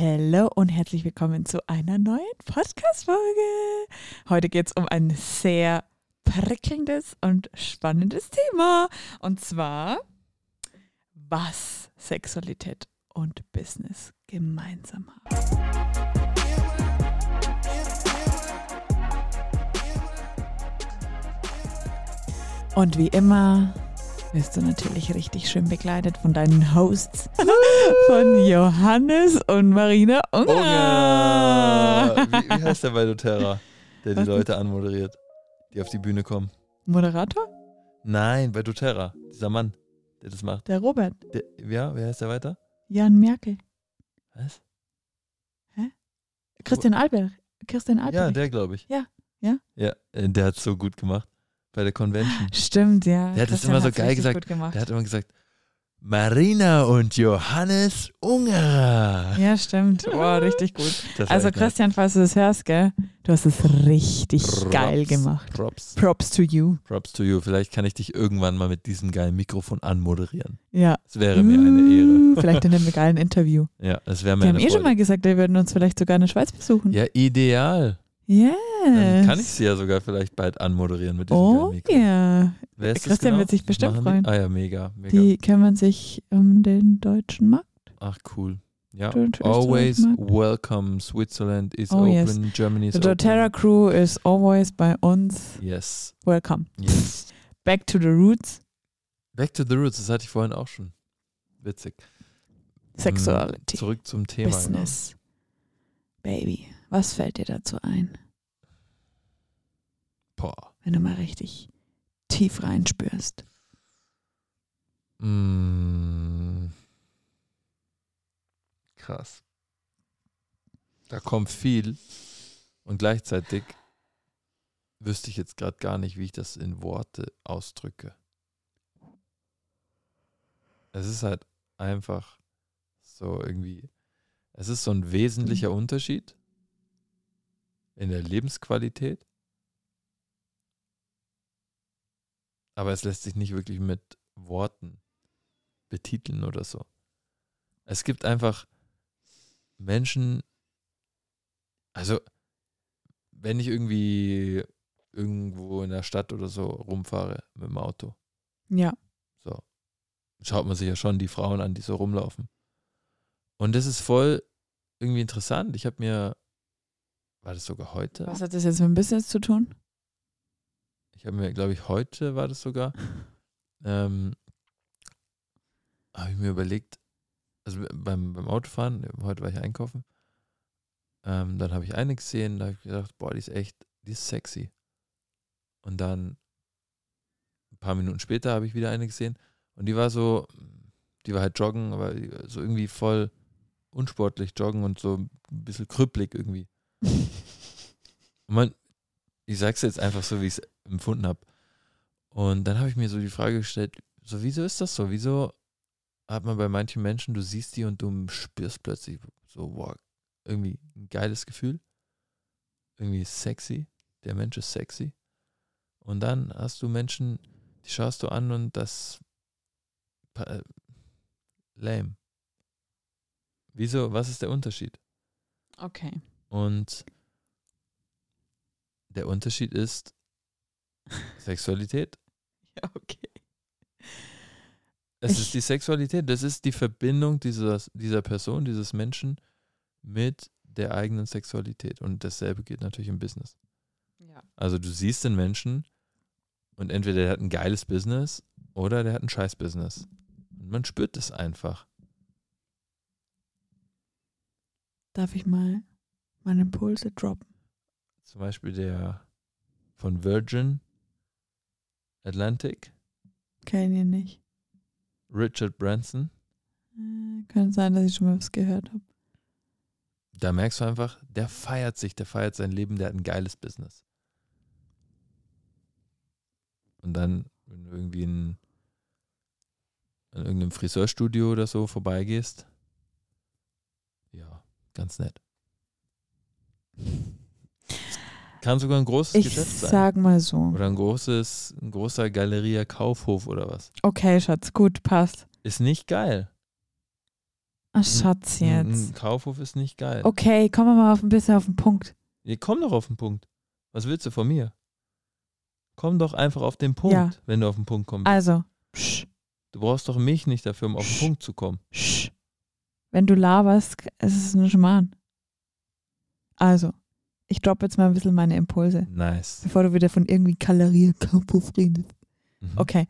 Hallo und herzlich willkommen zu einer neuen Podcast-Folge. Heute geht es um ein sehr prickelndes und spannendes Thema. Und zwar, was Sexualität und Business gemeinsam haben. Und wie immer wirst du natürlich richtig schön begleitet von deinen Hosts, von Johannes und Marina Unger. Unger. Wie, wie heißt der bei doTERRA, der die Was Leute anmoderiert, die auf die Bühne kommen? Moderator? Nein, bei doTERRA, dieser Mann, der das macht. Der Robert. Der, ja, wer heißt der weiter? Jan Merkel. Was? Christian Albert. Christian Albert. Ja, der glaube ich. Ja, ja. Ja, äh, der hat so gut gemacht bei der Convention. Stimmt, ja. Der hat das immer so geil gesagt. Der hat immer gesagt, Marina und Johannes Ungerer. ja, stimmt. Wow, richtig gut. Also. Christian, falls du das hörst, gell, du hast es richtig Props, geil gemacht. Props. Props to you. Props to you. Vielleicht kann ich dich irgendwann mal mit diesem geilen Mikrofon anmoderieren. Ja. Das wäre mir eine Ehre. Uh, Vielleicht in einem geilen Interview. Ja, das wäre mir Die haben eine eh schon mal gesagt, wir würden uns vielleicht sogar in der Schweiz besuchen. Ja, ideal. Yes. Dann kann ich sie ja sogar vielleicht bald anmoderieren mit diesem Oh Mikro. ja. Wer ist Christian genau? wird sich bestimmt freuen. Die? Ah ja, mega, mega. Die kümmern sich um den deutschen Markt. Ach cool. Ja, always welcome. Switzerland is Oh, open. yes. Germany is The open. doTERRA crew is always bei uns. Yes, Welcome. yes. Back to the roots. Back to the roots, das hatte ich vorhin auch schon. Witzig. Sexuality. Mm, Zurück zum Thema. genau. Business. Baby, was fällt dir dazu ein. Boah. wenn du mal richtig tief reinspürst? Mm. Krass. Da kommt viel und gleichzeitig wüsste ich jetzt gerade gar nicht, wie ich das in Worte ausdrücke. Es ist halt einfach so irgendwie, es ist so ein wesentlicher Unterschied in der Lebensqualität, aber es lässt sich nicht wirklich mit Worten betiteln oder so. Es gibt einfach Menschen, also wenn ich irgendwie irgendwo in der Stadt oder so rumfahre mit dem Auto, Ja. so, schaut man sich ja schon die Frauen an, die so rumlaufen. Und das ist voll irgendwie interessant. Ich habe mir, war das sogar heute? Was hat das jetzt mit dem Business zu tun? Ich habe mir, glaube ich, heute war das sogar, ähm, habe ich mir überlegt, also beim, beim Autofahren, heute war ich einkaufen, ähm, dann habe ich eine gesehen, da habe ich gedacht, boah, die ist echt, die ist sexy. Und dann ein paar Minuten später habe ich wieder eine gesehen und die war so, die war halt joggen, aber so irgendwie voll unsportlich joggen und so ein bisschen krüppelig irgendwie. Man, ich sag's jetzt einfach so, wie ich es empfunden habe. Und dann habe ich mir so die Frage gestellt, so wieso ist das so? Wieso hat man bei manchen Menschen, du siehst die und du spürst plötzlich so, wow, irgendwie ein geiles Gefühl. Irgendwie sexy. Der Mensch ist sexy. Und dann hast du Menschen, die schaust du an und das äh, lame. Wieso, was ist der Unterschied? Okay. Und der Unterschied ist Sexualität. Ja, okay. Es Ich- ist die Sexualität, das ist die Verbindung dieser, dieser Person, dieses Menschen mit der eigenen Sexualität. Und dasselbe gilt natürlich im Business. Ja. Also du siehst den Menschen und entweder der hat ein geiles Business oder der hat ein scheiß Business. Und man spürt das einfach. Darf ich mal meine Impulse droppen? Zum Beispiel der von Virgin Atlantic, Kenn ihn nicht. Richard Branson. Äh, könnte sein, dass ich schon mal was gehört habe. Da merkst du einfach, der feiert sich, der feiert sein Leben, der hat ein geiles Business. Und dann, wenn du irgendwie in, in irgendeinem Friseurstudio oder so vorbeigehst, ja, ganz nett. Kann sogar ein großes Ich Geschäft sein. sag mal so. Oder ein großes, ein großer Galeria Kaufhof oder was. Okay, Schatz, gut, passt. Ist nicht geil. Ach, Schatz Ein- Ein jetzt. Kaufhof ist nicht geil. Okay, kommen wir mal auf ein bisschen auf den Punkt. Ja, komm doch auf den Punkt. Was willst du von mir? Komm doch einfach auf den Punkt, Ja. wenn du auf den Punkt kommst. Also, psch, Du brauchst doch mich nicht dafür, um auf den Punkt zu kommen. psch. Wenn du laberst, ist es ein Schmarrn. Also, ich droppe jetzt mal ein bisschen meine Impulse, Nice. bevor du wieder von irgendwie Kalorie Kaufhof redest. Mhm. Okay,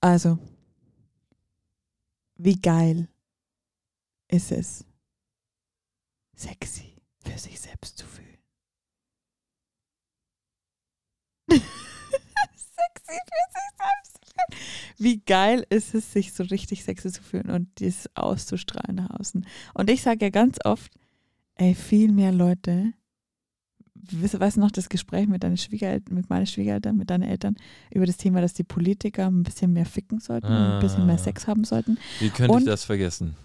also, wie geil ist es, sexy für sich selbst zu fühlen? sexy für sich selbst zu fühlen. Wie geil ist es, sich so richtig sexy zu fühlen und dieses auszustrahlen nach außen. Und ich sage ja ganz oft, ey, viel mehr Leute, weißt du noch das Gespräch mit deinen Schwiegereltern, mit meinen Schwiegereltern, mit deinen Eltern über das Thema, dass die Politiker ein bisschen mehr ficken sollten und ein bisschen mehr Ah. Sex haben sollten. Wie könnte Und- ich das vergessen?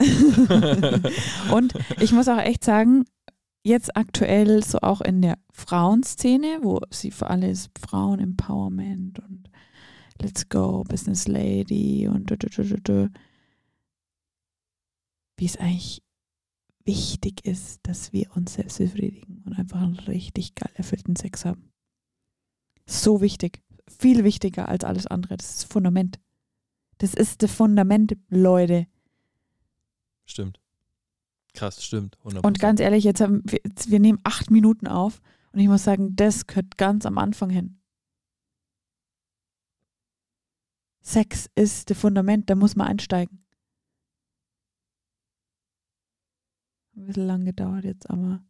und ich muss auch echt sagen, jetzt aktuell so auch in der Frauenszene, wo sie für alles Frauen-Empowerment und Let's Go, Business Lady und du, du, du, du, du, wie es eigentlich wichtig ist, dass wir uns selbst befriedigen und einfach einen richtig geil erfüllten Sex haben. So wichtig. Viel wichtiger als alles andere. Das ist das Fundament. Das ist das Fundament, Leute. Stimmt. Krass, stimmt. 100%. Und ganz ehrlich, jetzt haben wir, jetzt, wir nehmen acht Minuten auf und ich muss sagen, das gehört ganz am Anfang hin. Sex ist das Fundament, da muss man einsteigen. Ein bisschen lang gedauert jetzt, aber.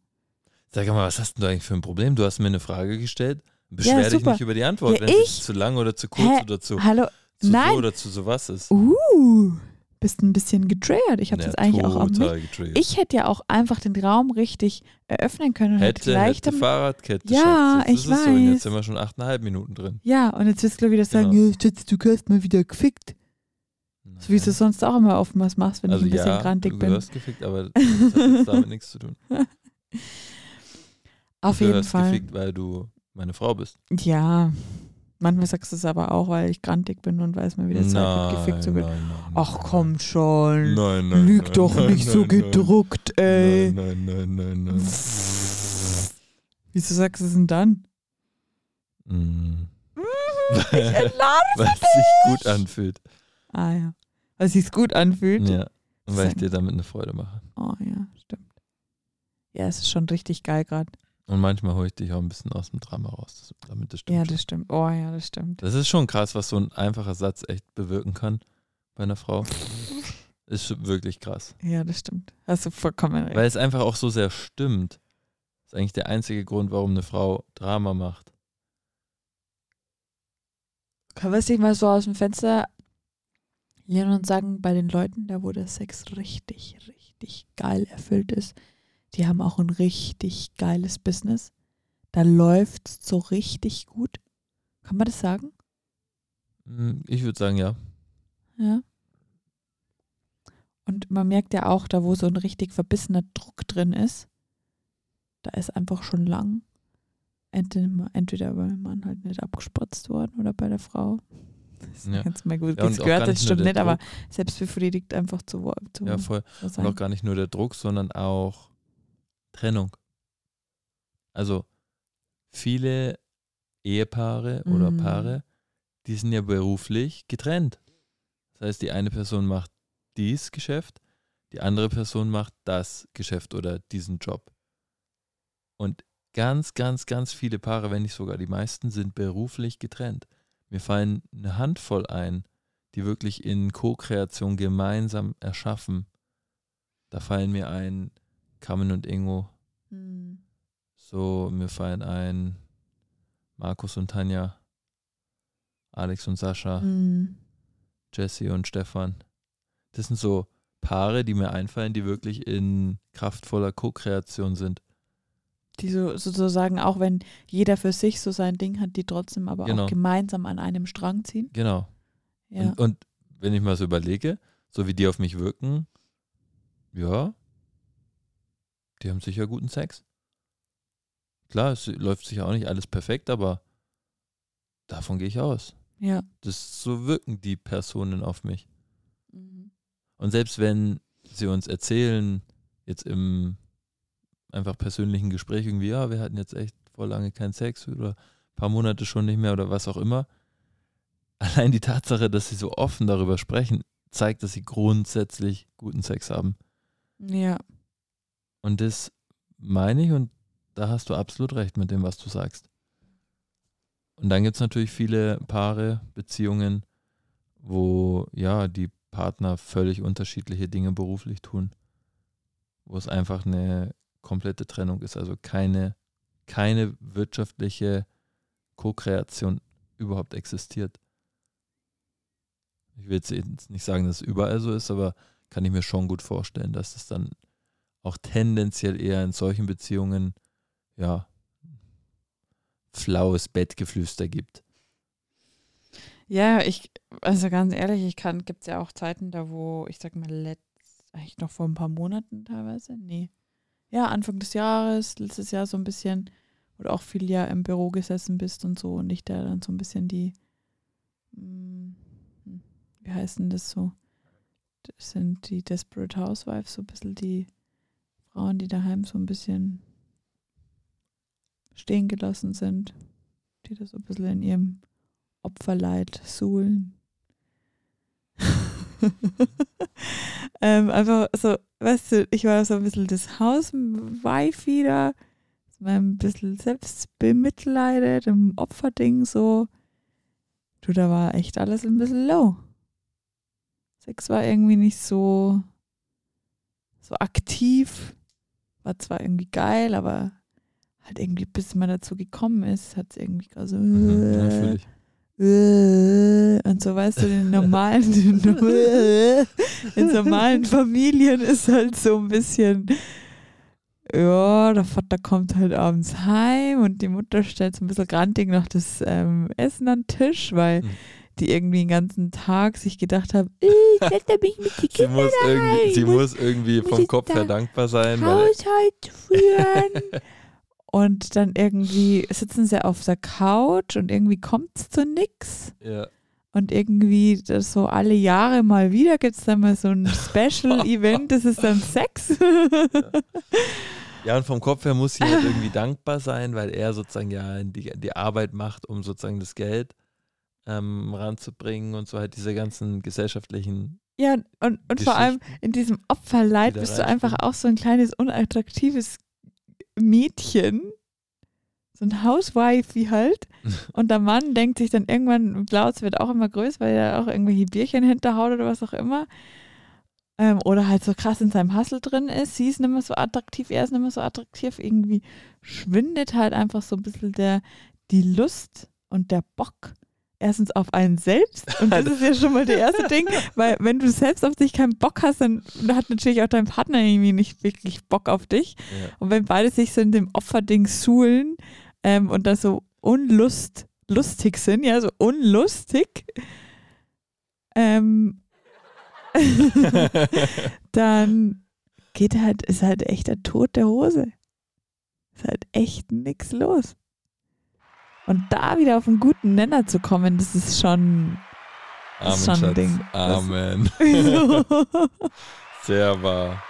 Sag mal, was hast denn du eigentlich für ein Problem? Du hast mir eine Frage gestellt. Beschwer dich super. nicht über die Antwort, Ja, wenn sie zu lang oder zu kurz Hä? oder zu, Hallo, zu nein. so oder zu sowas ist. uh, bist ein bisschen getriggert. Ich habe Ja, jetzt eigentlich auch getriggert. Ich hätte ja auch einfach den Raum richtig eröffnen können und hätte hätte, gleich hätte Fahrradkette. Ja, Schatz. Jetzt ich ist es so. Weiß. jetzt sind wir schon achteinhalb Minuten drin. Ja, und jetzt wirst du wieder sagen, Genau. ja, Schatz, du hast mal wieder gefickt. So wie du es sonst auch immer oftmals machst, wenn also ich ein bisschen ja, grantig du bin. gehörst gefickt, aber das hat jetzt damit nichts zu tun. Auf du jeden Fall. gefickt, weil du meine Frau bist. Ja, manchmal sagst du es aber auch, weil ich grantig bin und weil es mir wieder Zeit wird, gefickt zu werden. Ach komm schon. Nein, nein, Lüg nein, doch nein, nicht so nein, nein. gedruckt, ey. Nein, nein, nein, nein. Wieso sagst du es denn dann? Mm. Ich entlarve Weil es sich gut anfühlt. Ah ja. Weil es sich gut anfühlt. Ja. Und weil ich dir damit eine Freude mache. Oh ja, stimmt. Ja, es ist schon richtig geil gerade. Und manchmal hole ich dich auch ein bisschen aus dem Drama raus, damit das stimmt. Ja, das stimmt. Oh ja, das stimmt. Das ist schon krass, was so ein einfacher Satz echt bewirken kann bei einer Frau. Ist wirklich krass. Ja, das stimmt. Hast du vollkommen recht. Weil es einfach auch so sehr stimmt. Das ist eigentlich der einzige Grund, warum eine Frau Drama macht. Können wir es nicht mal so aus dem Fenster lehnen und sagen, bei den Leuten, da wo der Sex richtig, richtig geil erfüllt ist, die haben auch ein richtig geiles Business. Da läuft es so richtig gut. Kann man das sagen? Hm, Ich würde sagen, ja. Ja. Und man merkt ja auch, da wo so ein richtig verbissener Druck drin ist, da ist einfach schon lang entweder, entweder beim Mann halt nicht abgespritzt worden oder bei der Frau. Das ist Ja. jetzt mal gut Ja, das gehört, das nur stimmt nicht, aber selbstbefriedigt einfach zu, zu Ja, voll. Und auch gar nicht nur der Druck, sondern auch Trennung. Also viele Ehepaare oder Mhm. Paare, die sind ja beruflich getrennt. Das heißt, die eine Person macht dies Geschäft, die andere Person macht das Geschäft oder diesen Job. Und ganz, ganz, ganz viele Paare, wenn nicht sogar die meisten, sind beruflich getrennt. Mir fallen eine Handvoll ein, die wirklich in Co-Kreation gemeinsam erschaffen. Da fallen mir ein Carmen und Ingo, Mhm. so mir fallen ein Markus und Tanja, Alex und Sascha, Mhm. Jesse und Stefan. Das sind so Paare, die mir einfallen, die wirklich in kraftvoller Co-Kreation sind. Die so, sozusagen, auch wenn jeder für sich so sein Ding hat, die trotzdem aber Genau. auch gemeinsam an einem Strang ziehen. Genau. Ja. Und, und wenn ich mal so überlege, so wie die auf mich wirken, ja, die haben sicher guten Sex. Klar, es läuft sicher auch nicht alles perfekt, aber davon gehe ich aus. ja. Das so wirken die Personen auf mich. Mhm. Und selbst wenn sie uns erzählen, jetzt im einfach persönlichen Gespräch irgendwie, ja, wir hatten jetzt echt vor lange keinen Sex oder ein paar Monate schon nicht mehr oder was auch immer. Allein die Tatsache, dass sie so offen darüber sprechen, zeigt, dass sie grundsätzlich guten Sex haben. Ja. Und das meine ich und da hast du absolut recht mit dem, was du sagst. Und dann gibt es natürlich viele Paare, Beziehungen, wo ja die Partner völlig unterschiedliche Dinge beruflich tun, wo es einfach eine komplette Trennung ist, also keine, keine wirtschaftliche Co-Kreation überhaupt existiert. Ich will jetzt nicht sagen, dass es überall so ist, aber kann ich mir schon gut vorstellen, dass es dann auch tendenziell eher in solchen Beziehungen ja flaues Bettgeflüster gibt. Ja, ich, also ganz ehrlich, ich kann, gibt es ja auch Zeiten da, wo, ich sag mal, letzt, eigentlich noch vor ein paar Monaten teilweise, nee. Ja, Anfang des Jahres, letztes Jahr so ein bisschen, oder auch viel Jahr im Büro gesessen bist und so und ich da dann so ein bisschen die, hm, wie heißt denn das so? Das sind die Desperate Housewives, so ein bisschen die Frauen, die daheim so ein bisschen stehen gelassen sind, die da so ein bisschen in ihrem Opferleid suhlen. ähm, einfach so, weißt du, ich war so ein bisschen das Hauswife wieder, ein bisschen selbst bemitleidet, im Opferding so. Du, da war echt alles ein bisschen low. Sex war irgendwie nicht so, so aktiv. War zwar irgendwie geil, aber halt irgendwie, bis man dazu gekommen ist, hat es irgendwie gerade so. Mhm, äh, und so weißt du, in normalen, in normalen Familien ist halt so ein bisschen, ja, der Vater kommt halt abends heim und die Mutter stellt so ein bisschen grantig noch das ähm, Essen an den Tisch, weil Mhm. die irgendwie den ganzen Tag sich gedacht haben, ich setze mich mit die Sie Kinder muss irgendwie, sie und muss irgendwie muss vom Kopf her da dankbar sein, weil Haushalt führen. und dann irgendwie sitzen sie auf der Couch und irgendwie kommt es zu nix. ja, Und irgendwie das so alle Jahre mal wieder gibt es dann mal so ein Special-Event, das ist dann Sex. ja, und vom Kopf her muss sie halt irgendwie dankbar sein, weil er sozusagen ja die, die Arbeit macht, um sozusagen das Geld ähm, ranzubringen und so halt diese ganzen gesellschaftlichen ja, und, und vor allem in diesem Opferleid bist du einfach auch so ein kleines, unattraktives Mädchen. So ein Housewife wie halt. Und der Mann denkt sich dann irgendwann, Blauz wird auch immer größer, weil er auch irgendwelche Bierchen hinterhaut oder was auch immer. Ähm, oder halt so krass in seinem Hassel drin ist. Sie ist nicht mehr so attraktiv, er ist nicht mehr so attraktiv. Irgendwie schwindet halt einfach so ein bisschen der, die Lust und der Bock. Erstens auf einen selbst. Und das ist ja schon mal der erste Ding, weil wenn du selbst auf dich keinen Bock hast, dann hat natürlich auch dein Partner irgendwie nicht wirklich Bock auf dich. Ja. Und wenn beide sich so in dem Opferding suhlen ähm, und da so unlust, lustig sind, ja, so unlustig, ähm, dann geht halt, ist halt echt der Tod der Hose. Ist halt echt nichts los. Und da wieder auf einen guten Nenner zu kommen, das ist schon. Amen, ist schon ein. Ding. Das- Amen. Sehr wahr.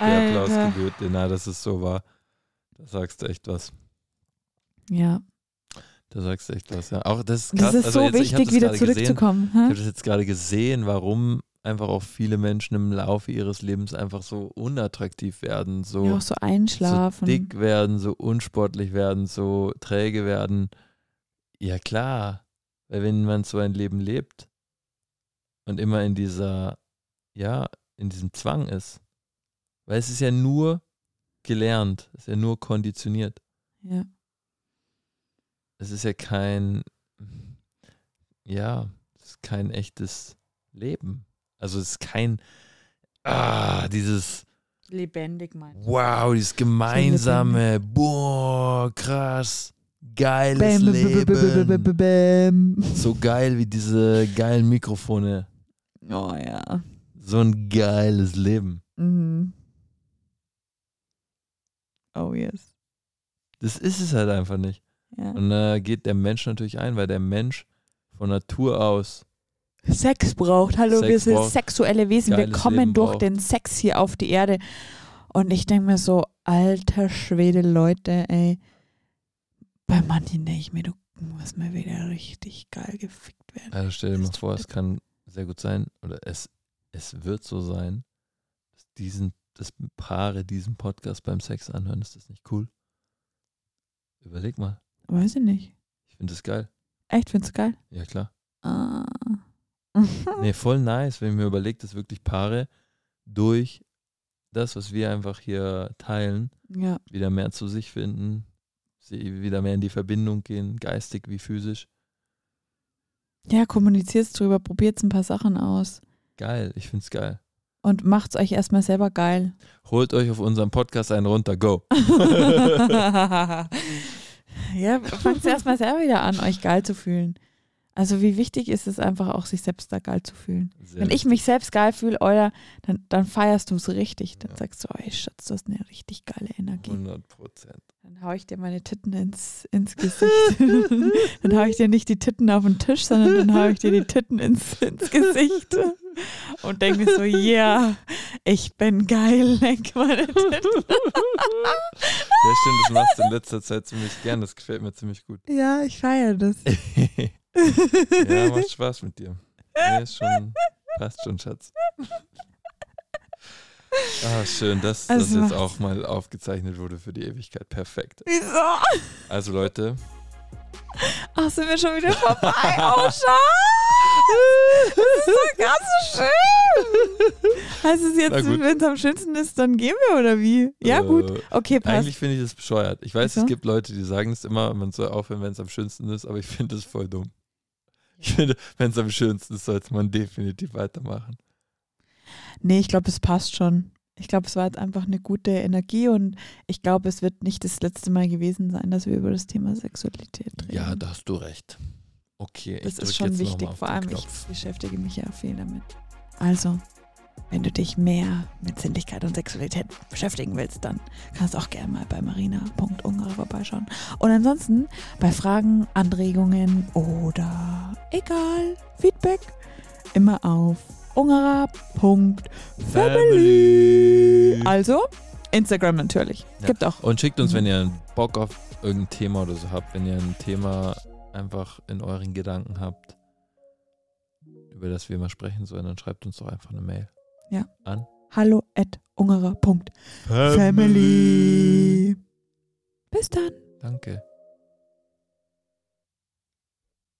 Der Applaus Alter. gebührt dir. Na, das ist so wahr. Da sagst du echt was. Ja, Da sagst du echt was, ja. Auch das ist das krass. ist also so jetzt, wichtig, das wieder gerade gesehen. zurückzukommen. Ich habe das jetzt gerade gesehen, warum einfach auch viele Menschen im Laufe ihres Lebens einfach so unattraktiv werden, so, Ja, so so einschlafen. dick werden, so unsportlich werden, so träge werden. Ja klar, weil wenn man so ein Leben lebt und immer in dieser, ja, in diesem Zwang ist, weil es ist ja nur gelernt, es ist ja nur konditioniert. Ja. Es ist ja kein, ja, es ist kein echtes Leben. Also es ist kein, ah, dieses, Lebendig meinst wow, dieses gemeinsame, boah, krass, geiles Bam, bam, bam, bam, bam, Leben. bam, bam. So geil wie diese geilen Mikrofone. Oh ja. So ein geiles Leben. Mhm. Oh yes. Das ist es halt einfach nicht. Ja. Und da geht der Mensch natürlich ein, weil der Mensch von Natur aus Sex braucht. Hallo, wir Sex sind braucht, sexuelle Wesen. Wir geiles kommen Leben durch braucht. den Sex hier auf die Erde. Und ich denke mir so, alter Schwede, Leute, ey. Bei manchen denke ich mir, du musst mal wieder richtig geil gefickt werden. Also stell dir mal vor, es kann sehr gut sein, oder es, es wird so sein, dass diesen, dass Paare diesen Podcast beim Sex anhören. Ist das nicht cool? Überleg mal. Weiß ich nicht. Ich finde das geil. Echt, findest du geil? Ja, klar. Ah. Nee, voll nice, wenn ich mir überlegt, dass wirklich Paare durch das, was wir einfach hier teilen, ja, wieder mehr zu sich finden, sie wieder mehr in die Verbindung gehen, geistig wie physisch. ja, kommuniziert drüber, probiert ein paar Sachen aus Geil, ich find's geil. und macht's euch erstmal selber geil. Holt euch auf unserem Podcast einen runter, go. ja, fangt erstmal selber wieder an, euch geil zu fühlen. Also wie wichtig ist es einfach auch, sich selbst da geil zu fühlen. Sehr Wenn ich mich selbst geil fühle, oder, dann, dann feierst du es richtig. Dann Ja. sagst du, oh, ey, Schatz, du hast eine richtig geile Energie. 100 Prozent. Dann hau ich dir meine Titten ins, ins Gesicht. dann hau ich dir nicht die Titten auf den Tisch, sondern dann hau ich dir die Titten ins, ins Gesicht. Und denke mir so, ja, ich bin geil, leck meine Titten. Ja, stimmt, das machst du in letzter Zeit ziemlich gern. Das gefällt mir ziemlich gut. Ja, ich feiere das. ja, macht Spaß mit dir. Nee, ist schon, passt schon, Schatz. Ah, schön, dass das Also jetzt macht's- auch mal aufgezeichnet wurde für die Ewigkeit. Perfekt. Wieso? Also Leute, Ach, sind wir schon wieder vorbei? Oh, schade. Das ist doch ganz so schön. Heißt es jetzt, wenn es am schönsten ist, dann gehen wir oder wie? Ja, äh, gut. Okay, passt. Eigentlich finde ich das bescheuert. Ich weiß, Wieso? es gibt Leute, die sagen es immer, man soll aufhören, wenn es am schönsten ist, aber ich finde das voll dumm. Ich finde, wenn es am schönsten ist, sollte man definitiv weitermachen. Nee, ich glaube, es passt schon. Ich glaube, es war jetzt einfach eine gute Energie und ich glaube, es wird nicht das letzte Mal gewesen sein, dass wir über das Thema Sexualität reden. Ja, da hast du recht. Okay, das ich ist schon wichtig. Vor allem, Knopf. ich beschäftige mich ja viel damit. Also, wenn du dich mehr mit Sinnlichkeit und Sexualität beschäftigen willst, dann kannst du auch gerne mal bei marina.ungar vorbeischauen. Und ansonsten bei Fragen, Anregungen oder egal, Feedback, immer auf ungara.family. Also, Instagram natürlich. Ja. Gibt auch. Und schickt uns, Mhm. wenn ihr einen Bock auf irgendein Thema oder so habt, wenn ihr ein Thema einfach in euren Gedanken habt, über das wir mal sprechen sollen, dann schreibt uns doch einfach eine Mail. Ja. An Hallo at. Bis dann. Danke.